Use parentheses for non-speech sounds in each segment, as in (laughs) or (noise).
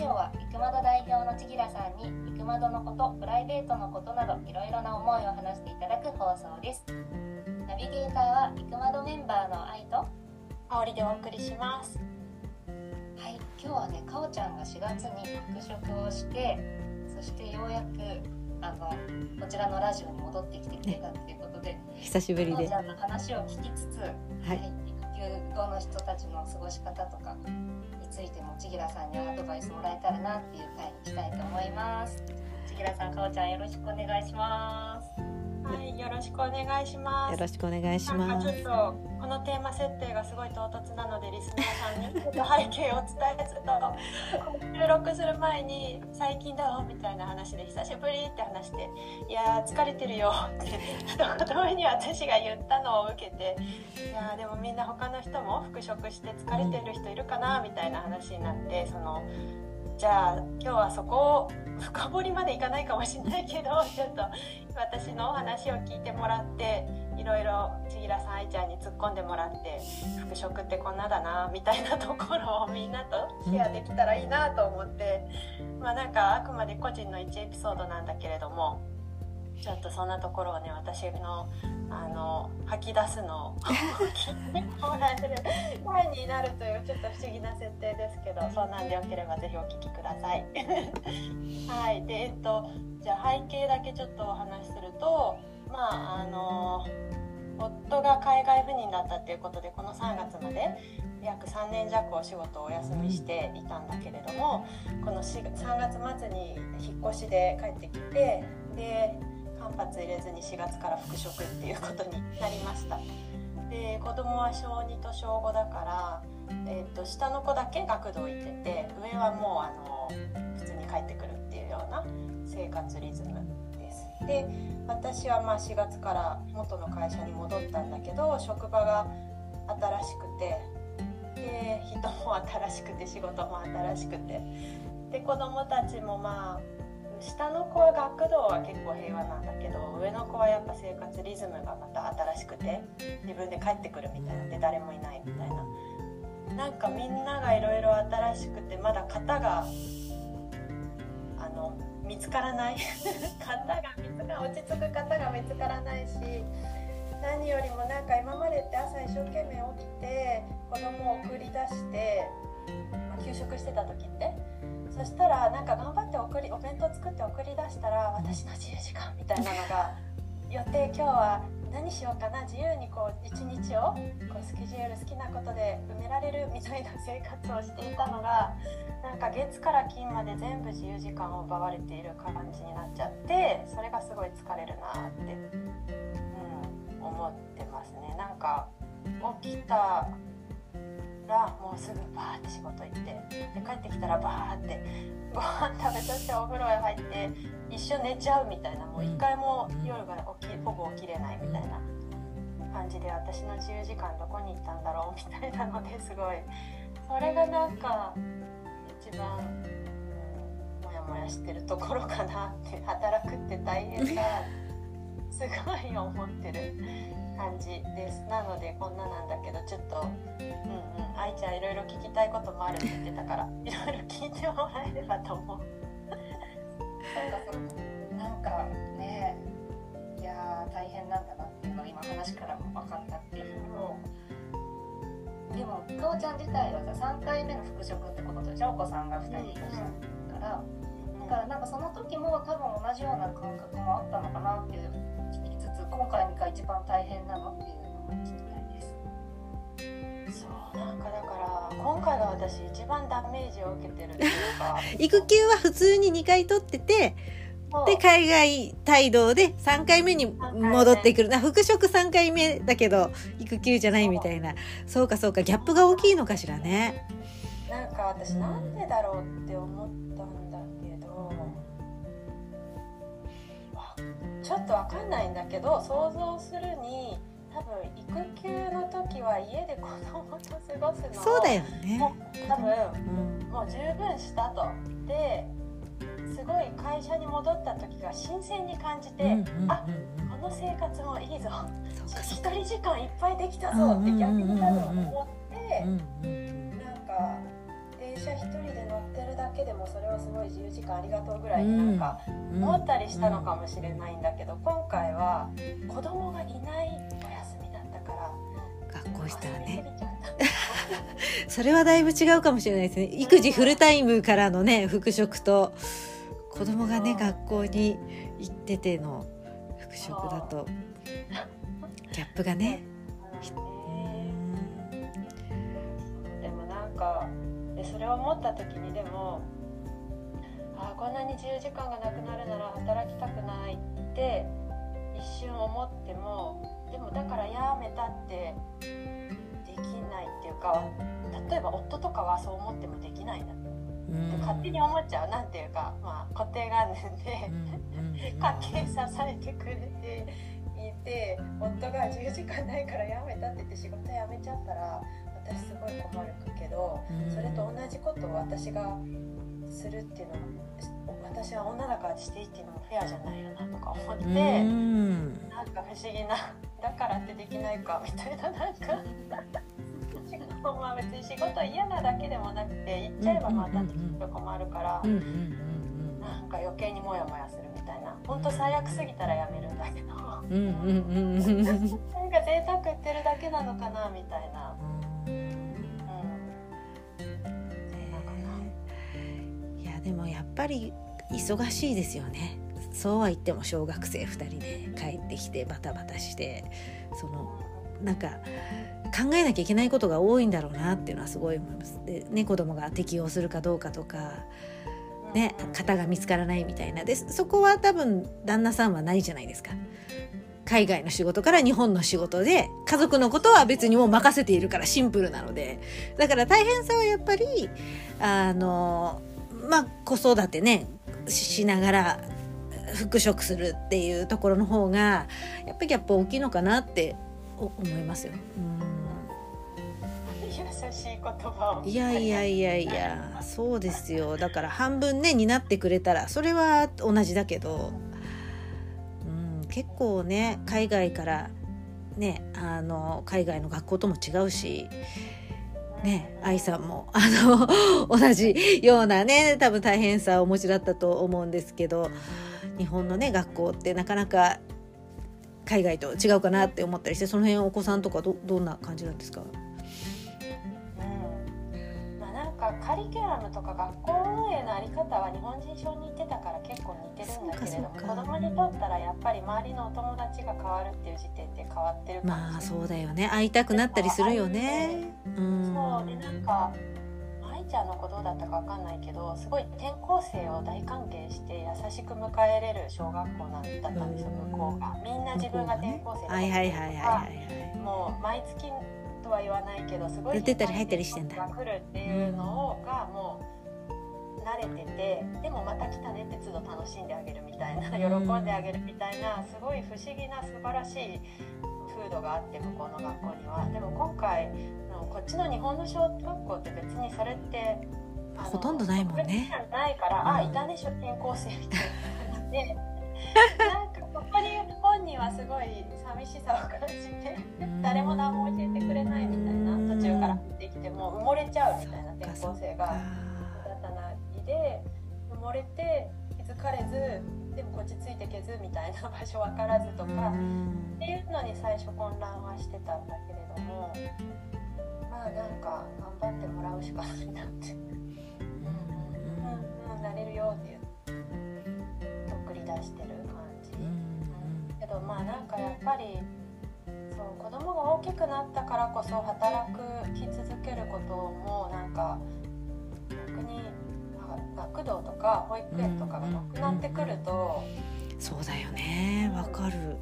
ジオは育窓代表の千吉さんに育窓のことプライベートのことなどいろいろな思いを話していただく放送です。ナビゲーターは育窓メンバーの愛と香りでお送りします。はい今日はねかおちゃんが4月に復職をしてそしてようやくあのこちらのラジオに戻ってきてくれたっていうことで久しぶりで。かおちゃんの話を聞きつつ、はい。育休後の人たちの過ごし方とかについても千吉さんにアドバイスもらえたらなっていう回にしたいと思います。千吉さんかおちゃんよろしくお願いします。はいよろしくお願いしますよろしくお願いしますかちょっとこのテーマ設定がすごい唐突なのでリスナーさんに (laughs) ちょっと背景をお伝えすると収録する前に「最近どう?」みたいな話で「久しぶり?」って話して「いやー疲れてるよ」って一言目に私が言ったのを受けて「いやーでもみんな他の人も復職して疲れてる人いるかな?」みたいな話になってそのじゃあ今日はそこを深掘りまでいかないかもしれないけど (laughs) ちょっと私のお話を聞いてもらっていろいろ千尋さん愛ちゃんに突っ込んでもらって服飾ってこんなだなみたいなところをみんなとシェアできたらいいなと思って。まあなんかあくまで個人の1エピソードなんだけれどもちょっとそんなところをね私のあの吐き出すのを聞いてもらえる回になるというちょっと不思議な設定ですけどそんなんでよければぜひお聞きください。(laughs) はいでえっとじゃあ背景だけちょっとお話しするとまああの夫が海外赴任だったっていうことでこの3月まで約3年弱お仕事をお休みしていたんだけれどもこの3月末に引っ越しで帰ってきてで間髪入れずに4月から復職っていうことになりました。で子供は小2と小5だから、えー、と下の子だけ学童行ってて上はもうあの普通に帰ってくるっていうような生活リズムです。で私はまあ4月から元の会社に戻ったんだけど職場が新しくてで人も新しくて仕事も新しくて。で子供たちもまあ下の子は学童は結構平和なんだけど上の子はやっぱ生活リズムがまた新しくて自分で帰ってくるみたいなで誰もいないみたいな。なんかみんながいろいろ新しくてまだ型があの見つからない。(laughs) 型が見つか落ち着く型が見つからないし何よりもなんか今までって朝一生懸命起きて子供を送り出して、まあ、給食してた時ってそしたらなんか頑張って送りお弁当作って送り出したら私の自由時間みたいなのが予定今日は何しようかな自由にこう一日をこうスケジュール好きなことで埋められるみたいな生活をしていたのがなんか月から金まで全部自由時間を奪われている感じになっちゃってそれがすごい疲れるなって、うん、思ってますね。なんか起きたらもうすぐバーって仕事行ってで帰ってきたらバーってご飯食べそしてお風呂へ入って一瞬寝ちゃうみたいなもう一回も夜から起きほぼ起きれないみたいな感じで私の自由時間どこに行ったんだろうみたいなのですごい。それがなんか一番、うん、モヤモヤしてるところかなって働くって大変だすごい思ってる感じです。なのでこんななんだけどちょっとうんうん愛ちゃんいろいろ聞きたいこともあるって言ってたから (laughs) いろいろ聞いてもらえればと思う。なんかねいやー大変なんだなっていうのが今話からも分かったっていうのでもかおちゃん自体はさ3回目の復職ってことでしょ？お子さんが2人いらっしゃるから、だからなんかその時も多分同じような感覚もあったのかなっていう聞きつつ今回が一番大変なのっていうのも聞きたいです。そうなんかだから今回が私一番ダメージを受けてるっていうか (laughs) 育休は普通に2回取っててで海外帯同で3回目に戻ってくる。な復職3回目だけど育休じゃないみたいな。そうかそうかギャップが大きいのかしらね。なんか私なんでだろうって思ったんちょっとわかんないんだけど想像するに多分育休の時は家で子供と過ごすのをそうだよね。もう多分うん。もう十分したと。ですごい会社に戻った時が新鮮に感じて、うんうんうんあこの生活もいいぞ。一人時間いっぱいできたぞって逆に多分思って。うんうんなんかで車一人で乗ってるだけでもそれはすごい自由時間ありがとうぐらいになんか思ったりしたのかもしれないんだけど、今回は子供がいないお休みだったから学校したらね。それはだいぶ違うかもしれないですね。育児フルタイムからのね復職と。子供がねう。ん学校に行ってての復職だと。ギャップがね。でもなんかでそれを思った時にでもあこんなに自由時間がなくなるなら働きたくないって一瞬思ってもでもだからやめたってできないっていうか例えば夫とかはそう思ってもできないなってうん勝手に思っちゃうなんていうか、まあ、固定観念で。家計支えてくれていて夫が10時間ないから辞めたって言って仕事辞めちゃったら私すごい困るけどそれと同じことを私がするっていうのも私は女だからしていいっていうのもフェアじゃないよなとか思って、うん。なんか不思議な (laughs) だからってできないかみたいななんかまあ別に仕事嫌なだけでもなくて行っちゃえばまたちょっと困るから。なんか余計にモヤモヤするみたいな。本当最悪すぎたらやめるんだけど。(laughs) なんか贅沢言ってるだけなのかなみたいな、でもやっぱり忙しいですよねそうは言っても小学生2人で帰ってきてバタバタしてそのなんか考えなきゃいけないことが多いんだろうなっていうのはすごい思います。でね子供が適応するかどうかとかね型が見つからないみたいなでそこは多分旦那さんはないじゃないですか。海外の仕事から日本の仕事で家族のことは別にもう任せているからシンプルなのでだから大変さはやっぱりあのまあ子育てねししながら復職するっていうところの方がやっぱりギャップ大きいのかなってお思いますよ。優しい言葉をいやいやいやいやそうですよだから半分ね担ってくれたらそれは同じだけど、うん、結構ね海外からねあの海外の学校とも違うし。ね、愛さんもあの同じようなね多分大変さをお持ちだったと思うんですけど日本のね学校ってなかなか海外と違うかなって思ったりしてその辺お子さんとかどどんな感じなんですか？かカリキュラムとか学校運営のあり方は日本人小に似てたから結構似てるんだけれども子供にとったらやっぱり周りのお友達が変わるっていう時点で変わってるまあそうだよね。会いたくなったりするよね。う。ん。そうでなんか愛ちゃんの子どうだったかわかんないけどすごい転校生を大歓迎して優しく迎えれる小学校なんだったんですようん向こうが。みんな自分が転校生だはいはいはいはいはい。もう毎月とは言わないけどすごい出たり入ったりしてんだ。が来るっていうのをがもう慣れててでもまた来たねって都度楽しんであげるみたいな喜んであげるみたいなすごい不思議な素晴らしい風土があって向こうの学校には。でも今回のこっちの日本の小学校って別にそれってほとんどないもんね。ないから、あうんいたね転校生みたいな。(laughs) 感本人はすごい寂しさを感じて誰も何も教えてくれないみたいな途中から入ってきてもう埋もれちゃうみたいな転校生が新たなりで埋もれて気づかれずでもこっちついてけずみたいな場所分からずとかっていうのに最初混乱はしてたんだけれどもまあなんか頑張ってもらうしかないなって。うん。うん、なれるよっていう送り出してる感じ、けどまあなんかやっぱりそう子供が大きくなったからこそ働き続けることもなんか逆にまあ学童とか保育園とかがなくなってくるとそうだよねわかる。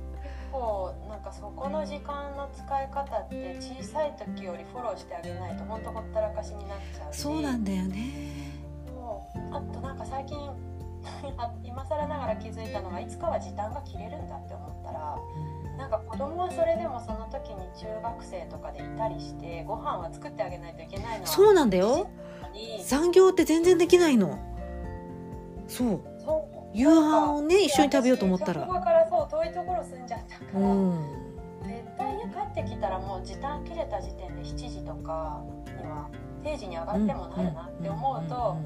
結構なんかそこの時間の使い方って小さい時よりフォローしてあげないと本当ほったらかしになっちゃうしそうなんだよね。そうあとなんか最近あ (laughs) 今更ながら気づいたのがいつかは時短が切れるんだって思ったらなんか子供はそれでもその時に中学生とかでいたりしてご飯は作ってあげないといけないのはそうなんだよ。に残業って全然できないの。そう。夕飯をね一緒に食べようと思ったら職場からそう遠いところ住んじゃったから、うん。絶対家帰ってきたらもう時短切れた時点で7時とかには定時に上がってもなるなって思うと、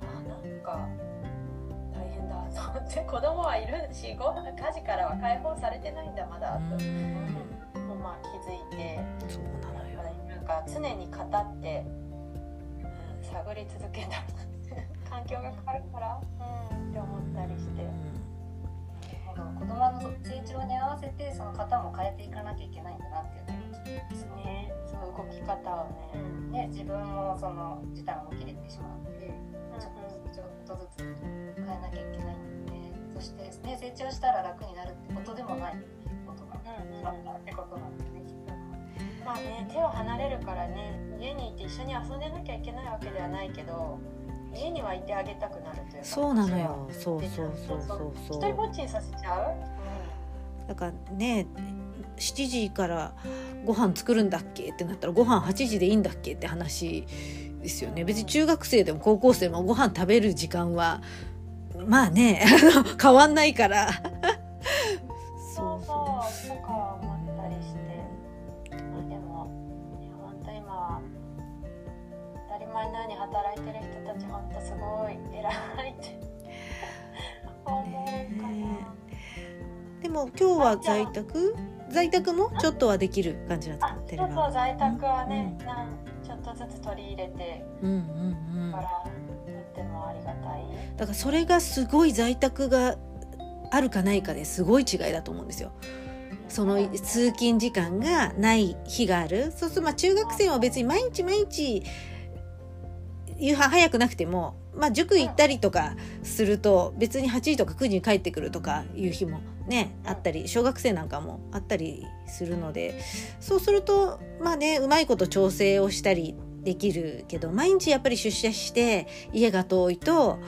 あなんか大変だと思って子供はいるしご飯家事からは解放されてないんだまだと、まあ気づいて。そうなのよ。なんか常に語って、うん、探り続けた。(laughs) 環境が変わるから、うん、って思ったりして。子供の成長に合わせてその型も変えていかなきゃいけないんだなっていうのをです。ね。そう動き方をね、ね自分もその時短も切れてしまってちょっとずつちょっとずつ変えなきゃいけないんでそして、ね、成長したら楽になるってことでもないことがあったってことなんでねきっと。まあね手を離れるからね家にいて一緒に遊んでなきゃいけないわけではないけど家にはいてあげたくなるというか。そうなのよ。そうそうそうそう一そう。人ぼっちにさせちゃう、だからね7時からご飯作るんだっけってなったらご飯8時でいいんだっけって話ですよね。別に中学生でも高校生もご飯食べる時間はまあね (laughs) 変わんないから。そうそう。とか思ったりしてまあでもね本当今は当たり前のように働いてる人たち本当すごい偉いって。思うかな。でも今日は在宅？在宅もちょっとはできる感じなんですかあ、テレそうそうワー在宅はね、なんちょっとずつ取り入れてクうんうんうん。から、とってもありがたい。だからそれがすごい在宅があるかないかですごい違いだと思うんですよ。その通勤時間がない日がある。そうするとまあ中学生は別に毎日毎日夕飯早くなくても、まあ、塾行ったりとかすると別に8時とか9時に帰ってくるとかいう日もねあったり小学生なんかもあったりするのでそうするとまあねうまいこと調整をしたりできるけど毎日やっぱり出社して家が遠いと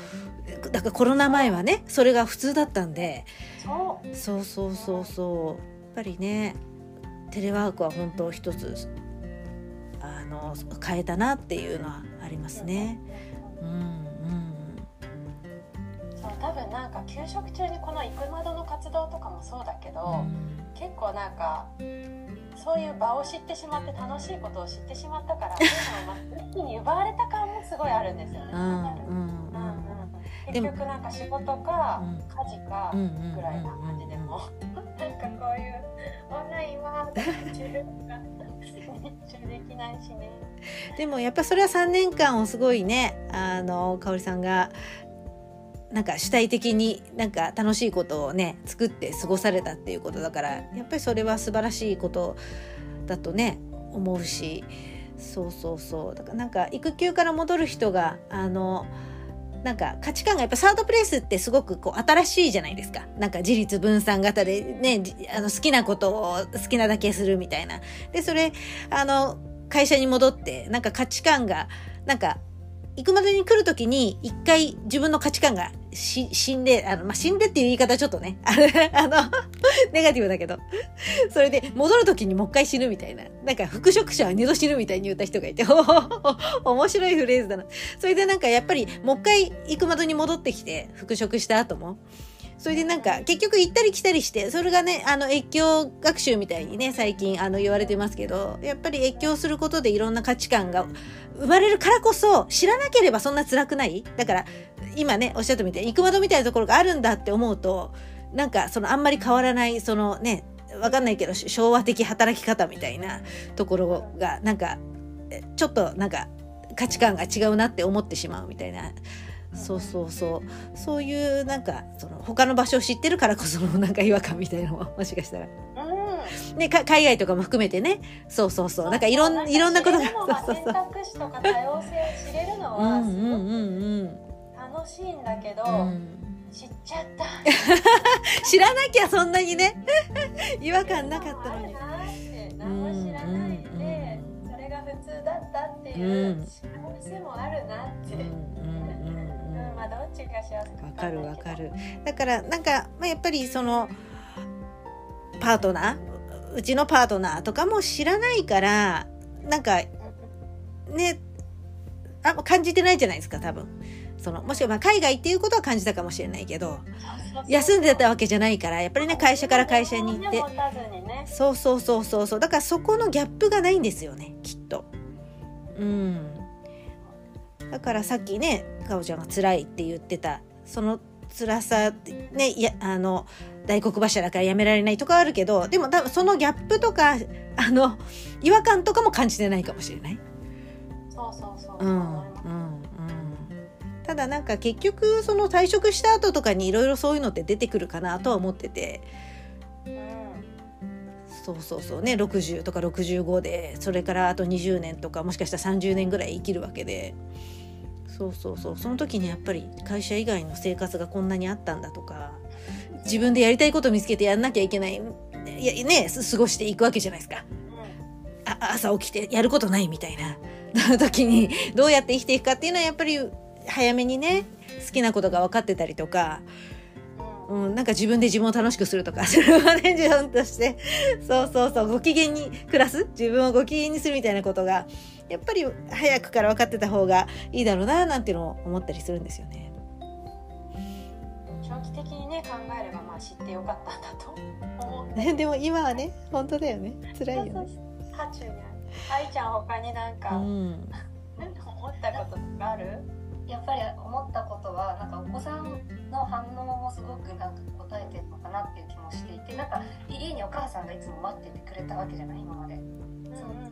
だからコロナ前はねそれが普通だったんでそう、そうそうそう。やっぱりねテレワークは本当一つあの変えたなっていうのはありますね。うん多分なんか給食中にこの行く窓の活動とかもそうだけど、うん。結構なんかそういう場を知ってしまって楽しいことを知ってしまったから一気に奪われた感もすごいあるんですよね。結局なんか仕事かうん。家事かぐらいな感じでもなんかこういうオンラインは中できないしね。でもやっぱそれは3年間をすごいねあの香織さんがなんか主体的になんか楽しいことをね作って過ごされたっていうことだからやっぱりそれは素晴らしいことだとね思うしそうそうそうだからなんか育休から戻る人があのなんか価値観がやっぱサードプレイスってすごくこう新しいじゃないですか。なんか自立分散型でね、あの好きなことを好きなだけするみたいな。で、それ、あの、会社に戻って、なんか価値観が、なんか、行くまでに来るときに、一回自分の価値観がし死んで、あの、まあ、死んでっていう言い方ちょっとね、(laughs) あの、ネガティブだけど、(laughs) それで戻るときにもう一回死ぬみたいな、なんか復職者は二度死ぬみたいに言った人がいて、(laughs) 面白いフレーズだな。それでなんかやっぱりもう一回行くまでに戻ってきて、復職した後も、それでなんか結局行ったり来たりして、それがね、あの越境学習みたいにね、最近あの言われてますけど、やっぱり越境することでいろんな価値観が生まれるからこそ、知らなければそんな辛くない。だから、今ね、おっしゃったみたいに、行くまどみたいなところがあるんだって思うと、なんかそのあんまり変わらない、そのね、わかんないけど、昭和的働き方みたいなところが、なんか、えちょっとなんか価値観が違うなって思ってしまうみたいな。そうそうそう。そういうなんか、その他の場所を知ってるからこそのなんか違和感みたいなのももしかしたら。うんね、か海外とかも含めてね。そうそうそう。なんかいろん、いろんなことが。知れるのがそうそうそう。選択肢とか多様性を知れるのうんうんはすごくうん楽しいんだけど、知っちゃった。(laughs) 知らなきゃそんなにね (laughs) 違和感なかったのに。何も知らないで、それが普通だったっていううん。幸せもあるなって、うんまあどっちが幸せかわかるわかるだからなんか、まあ、やっぱりそのパートナーうちのパートナーとかも知らないからなんかねあ感じてないじゃないですか多分そのもしくはまあ海外っていうことは感じたかもしれないけど休んでたわけじゃないからやっぱりね会社から会社に行って。そうそうそうそうそう。だからそこのギャップがないんですよねきっと。うん。だからさっきねかおちゃんが辛いって言ってたその辛さねいやあの大黒柱からやめられないとかあるけどでも多分そのギャップとかあの違和感とかも感じてないかもしれない。そうそうそう。うん、ただなんか結局その退職した後とかにいろいろそういうのって出てくるかなとは思ってて。そうそうそうね60とか65でそれからあと20年とかもしかしたら30年ぐらい生きるわけで。そうそうそう。その時にやっぱり会社以外の生活がこんなにあったんだとか自分でやりたいこと見つけてやんなきゃいけないいやね過ごしていくわけじゃないですか。あ朝起きてやることないみたいな。時にどうやって生きていくかっていうのはやっぱり早めにね好きなことが分かってたりとか、うん、なんか自分で自分を楽しくするとか (laughs) それはね自分としてそうそうそうご機嫌に暮らす？自分をご機嫌にするみたいなことがやっぱり早くから分かってた方がいいだろうななんていうのを思ったりするんですよね。長期的にね考えればまあ知ってよかったんだと思う。(laughs) でも今はね本当だよね辛いよね。渦中にある。愛ちゃん他になんか、うん、(laughs) 思ったこととかある？やっぱり思ったことはなんかお子さんの反応もすごくなんか答えてるのかなっていう気もしていてなんか家にお母さんがいつも待っててくれたわけじゃない今まで。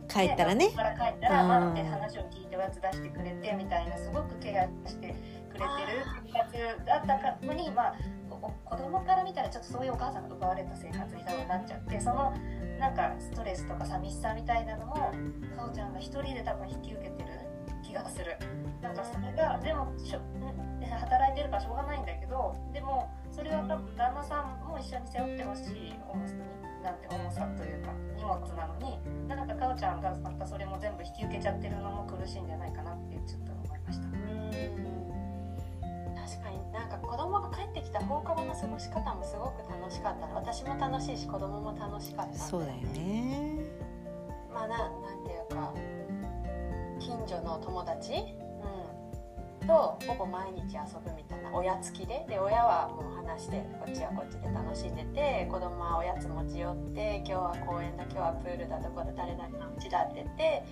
帰ったらね。から帰ったら待って話を聞いておやつ出してくれてみたいなすごくケアしてくれてる生活だったのにまあ子供から見たらちょっとそういうお母さんが奪われた生活に多分なっちゃってそのなんかストレスとか寂しさみたいなのもかおちゃんが一人で多分引き受けてる気がする。なんかそれがでもしょ働いてるからしょうがないんだけどでもそれは多分旦那さんも一緒に背負ってほしい重さなんて重さというか荷物なのになんかかおちゃんがまたそれも全部引き受けちゃってるのも苦しいんじゃないかなってちょっと思いました。確かに。なんか子供が帰ってきた放課後の過ごし方もすごく楽しかった。私も楽しいし子供も楽しかったそうだよね。まあなの友達、うん、とほぼ毎日遊ぶみたいな。親付きで。で親はもう話してこっちはこっちで楽しんでて子供はおやつ持ち寄って今日は公園だ今日はプールだどこだ誰々のうちだってて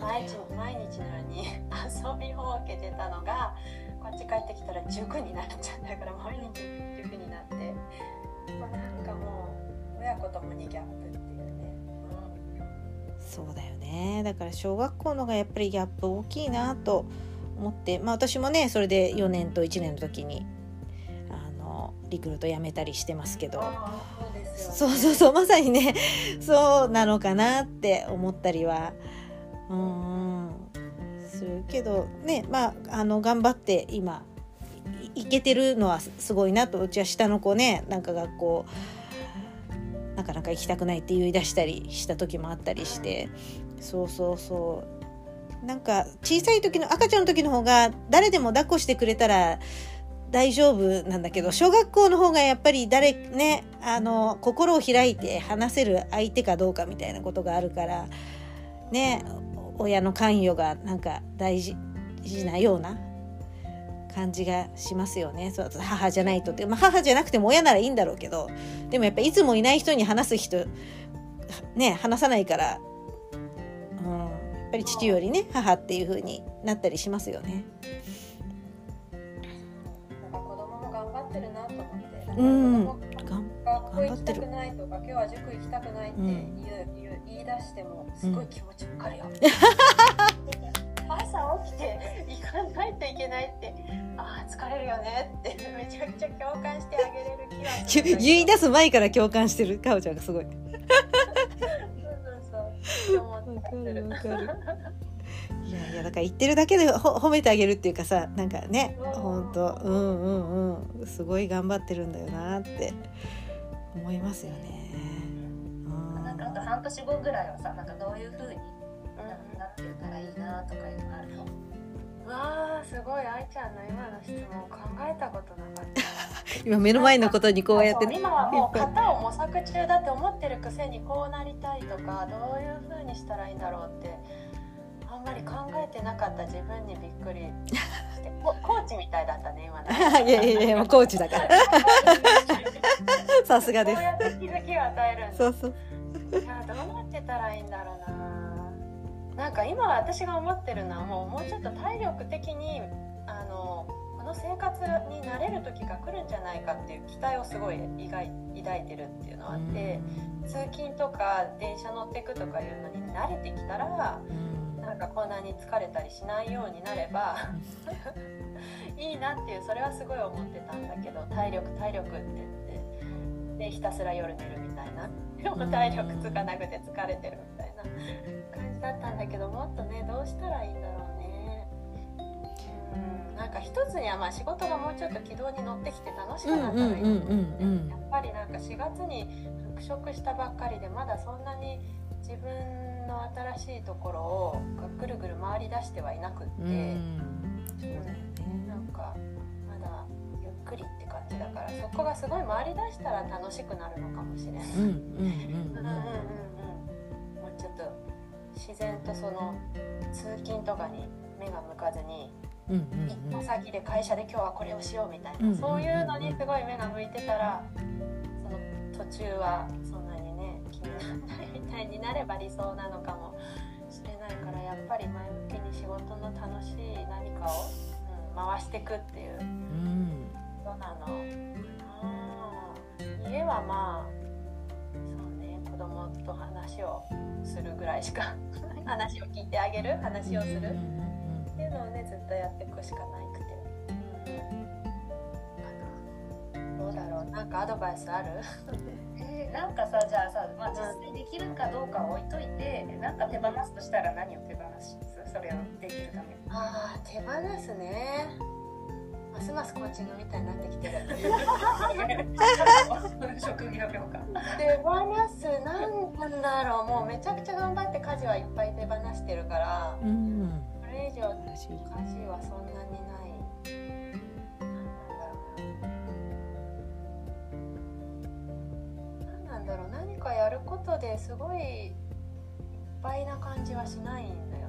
毎日毎日のように (laughs) 遊びほうけてたのがこっち帰ってきたら塾になっちゃったから毎日塾になって、まあ、なんかもう親子ともにギャップそうだよね。だから小学校のがやっぱりギャップ大きいなと思って。まあ私もねそれで4年と1年の時にあのリクルート辞めたりしてますけど。そうそうそうまさにねそうなのかなって思ったりはうんするけど。ねまああの頑張って今いけてるのはすごいなとうちは下の子ねなんか学校なかなか行きたくないって言い出したりした時もあったりして。そうそうそう。なんか小さい時の赤ちゃんの時の方が誰でも抱っこしてくれたら大丈夫なんだけど小学校の方がやっぱり誰ねあの心を開いて話せる相手かどうかみたいなことがあるからね親の関与がなんか大事なような感じがしますよねそう母じゃないとって、まあ、母じゃなくても親ならいいんだろうけどでもやっぱいつもいない人に話す人ね話さないから、うん、やっぱり父よりね母っていう風になったりしますよね。子供も頑張ってるなと思って。うん。学校行きたくないとか今日は塾行きたくないって言,、うん、言い出してもすごい気持ちわかるよ。うん、朝起きて行かないといけないってああ疲れるよねってめちゃくちゃ共感してあげれる気がする。言い出す前から共感してるかおちゃんがすごい。そうそうそう。わかるわかる。いやいやだから言ってるだけで褒めてあげるっていうかさなんかね本当うんうんうんすごい頑張ってるんだよなって思いますよね。うん、なんかあと半年後ぐらいはさなんかどういう風になってたらいいなとかいうのあるの？うわーすごい愛ちゃんの今の質問考えたことなかった。(laughs) 今目の前のことにこうやって今はもう型を模索中だって思ってるくせにこうなりたいとかどういう風にしたらいいんだろうってあんまり考えてなかった自分にびっくり。(laughs) してコーチみたいだったね今ね (laughs) いやいやいやもうコーチだから。さすがです。そうやって気づきを与えるんそうそう。いやどうなってたらいいんだろうななんか今私が思ってるのはもうもうちょっと体力的にあのこの生活に慣れる時が来るんじゃないかっていう期待をすごい意外抱いてるっていうのがあって、通勤とか電車乗ってくとかいうのに慣れてきたらうん。なんかこんなに疲れたりしないようになればいいなっていうそれはすごい思ってたんだけど体力体力って言ってでひたすら夜寝るみたいな。でも体力つかなくて疲れてるみたいな。感じだったんだけどもっとねどうしたらいいんだろうね。うんなんか一つにはまあ仕事がもうちょっと軌道に乗ってきて楽しくうんなったらいいうんうんうんうんやっぱりなんか4月に復職したばっかりでまだそんなに自分の新しいところをぐるぐる回り出してはいなくって、うんそうだよなんねかまだゆっくりって感じだからそこがすごい回り出したら楽しくなるのかもしれない。うちょっと自然とその通勤とかに目が向かずにうんうん行った先で会社で今日はこれをしようみたいな、うんそういうのにすごい目が向いてたらその途中はそんなにね気にならないみたいになれば理想なのかもしれないからやっぱり前向きに仕事の楽しい何かを、うん、回していくっていううん。ことなのかな。家はまあと話をするぐらいしか (laughs) 話を聞いてあげる？話をする？うんっていうのをねずっとやっていくしかないくて、うん、どうだろう？なんかアドバイスある？(laughs) えーなんかさじゃあさ、まあ、実際できるかどうかは置いといてなんか手放すとしたら何を手放す？それをできるために。あー手放すねますますコーチングみたいになってきてる。(laughs) 職業病か手放すなんなんだろう。もうめちゃくちゃ頑張って家事はいっぱい手放してるからうん。これ以上家事はそんなにない。なんだろうな何なんだろう。何かやることですごいいっぱいな感じはしないんだよ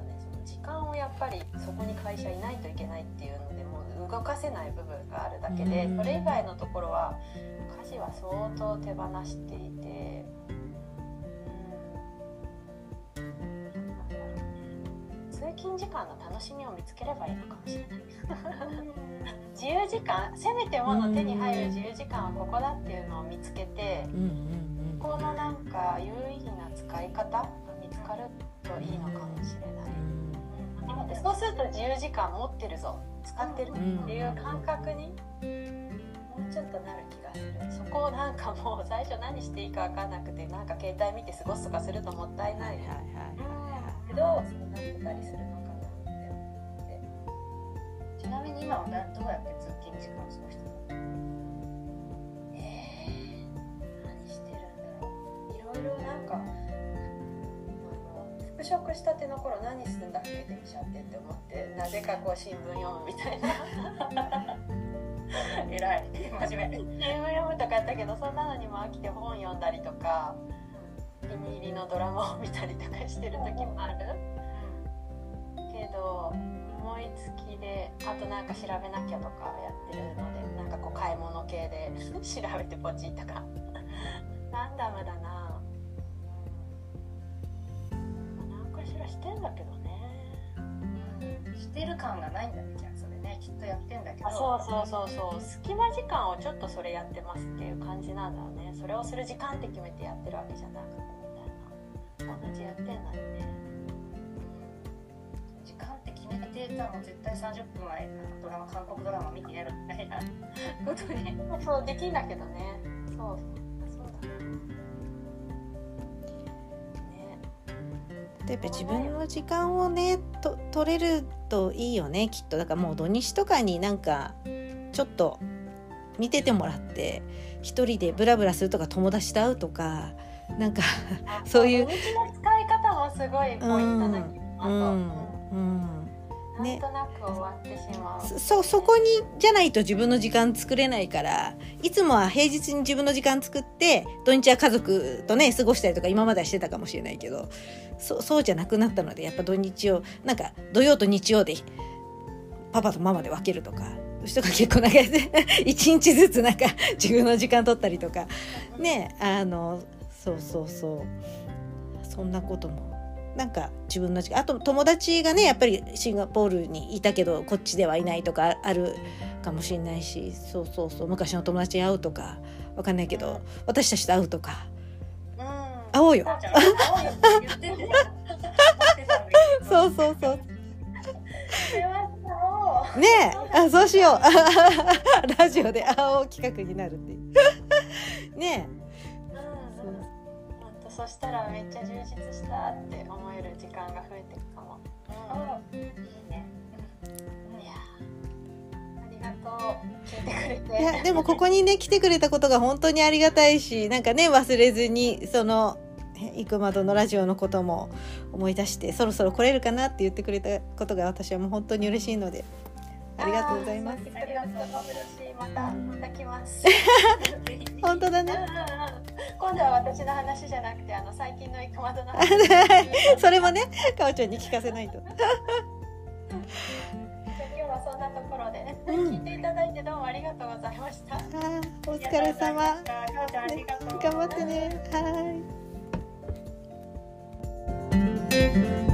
間をやっぱりそこに会社いないといけないっていうのでもう動かせない部分があるだけでうん。それ以外のところは家事は相当手放していて通勤時間の楽しみを見つければいいのかもしれない。(laughs) 自由時間せめてもの手に入る自由時間はここだっていうのを見つけてうんうん。このなんか有意義な使い方が見つかるといいのかもしれない、そうすると自由時間持ってるぞ。使ってるっていう感覚にもうちょっとなる気がする。そこをなんかもう最初何していいか分かんなくてなんか携帯見て過ごすとかするともったいない。はいはいはいけどそうなってたりするのかなって思って。ちなみに今はなどうやって通勤時間を過ごして職したての頃何するんだっけ電車ってって思ってなぜかこう新聞読むみたいな。(laughs) 偉い。真面目。新聞読むとかやったけどそんなのにも飽きて本読んだりとかお気に入りのドラマを見たりとかしてる時もある。けど思いつきであとなんか調べなきゃとかやってるのでなんかこう買い物系で (laughs) 調べてポチッとか。ランダムだな。してんだけどね。してる感がないんだねじゃあそれね。きっとやってんだけど。あそうそうそうそう。隙間時間をちょっとそれやってますっていう感じなんだよね。それをする時間って決めてやってるわけじゃなくてみたいな。同じやってんのにね。時間って決めてたらもう絶対30分はドラマ韓国ドラマ見てやるみたいなことに。(laughs) そうできんだけどね。そう例えば自分の時間をねと取れるといいよねきっと。だからもう土日とかになんかちょっと見ててもらって一人でブラブラするとか友達と会うとかなんかあそういう土日の使い方もすごいポイントな気がうんうんうんなんとなく終わってしまう、そそこにじゃないと自分の時間作れないからいつもは平日に自分の時間作って土日は家族とね過ごしたりとか今まではしてたかもしれないけどそそうじゃなくなったのでやっぱ土日をなんか土曜と日曜でパパとママで分けるとか人が結構長いで (laughs) 一日ずつなんか自分の時間取ったりとか。ねあのそうそうそう。そんなこともなんか自分のあと友達がねやっぱりシンガポールにいたけどこっちではいないとかあるかもしれないしそうそうそう昔の友達に会うとかわかんないけど私たちと会うとか。うん。会おうよ。そう (laughs) そうそうねえ。あそうしよう。(laughs) ラジオで会おう企画になるっていう。(laughs) ねうんうんほんとそしたらめっちゃ充実したって思える時間が増えていくかも、うん。いいねいやありがとう聞いてくれていやでもここにね来てくれたことが本当にありがたいしなん。かね忘れずにその行くまどのラジオのことも思い出してそろそろ来れるかなって言ってくれたことが私はもう本当に嬉しいのでありがとうございます。ありがとう嬉しい。またまた来ます。(laughs) 本当だね。今度は私の話じゃなくてあの最近のイクマドの話。(laughs) それもね、かおちゃんに聞かせないと。今日はそんなところで、聞いていただいてどうもありがとうございました。お疲れ様。頑張ってね。はい。